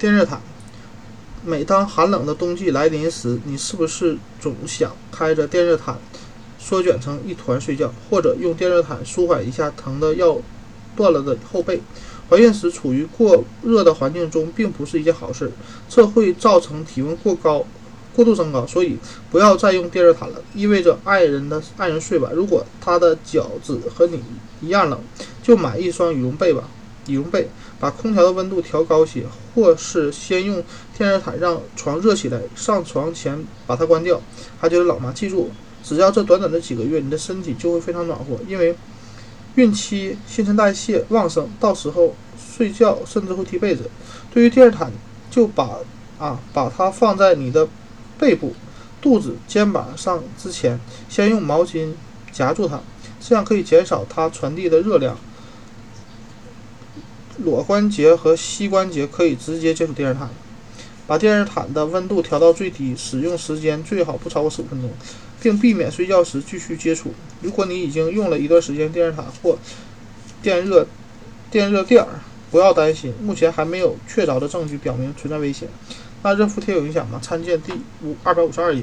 电热毯。每当寒冷的冬季来临时，你是不是总想开着电热毯缩卷成一团睡觉，或者用电热毯舒缓一下疼的要断了的后背？怀孕时处于过热的环境中，并不是一件好事，这会造成体温过高、过度升高。所以不要再用电热毯了，意味着爱人的爱人睡吧。如果他的脚趾和你一样冷，就买一双羽绒被吧。羽绒被，把空调的温度调高些，或是先用电热毯让床热起来，上床前把它关掉。还觉得冷吗？记住，只要这短短的几个月，你的身体就会非常暖和，因为孕期新陈代谢旺盛，到时候睡觉甚至会踢被子。对于电热毯，就把啊把它放在你的背部、肚子、肩膀上之前，先用毛巾夹住它，这样可以减少它传递的热量。裸关节和膝关节可以直接接触电热毯，把电热毯的温度调到最低，使用时间最好不超过十五分钟，并避免睡觉时继续接触。如果你已经用了一段时间电热毯或电热电热垫儿，不要担心，目前还没有确凿的证据表明存在危险。那热敷贴有影响吗？参见第五二百五十二页。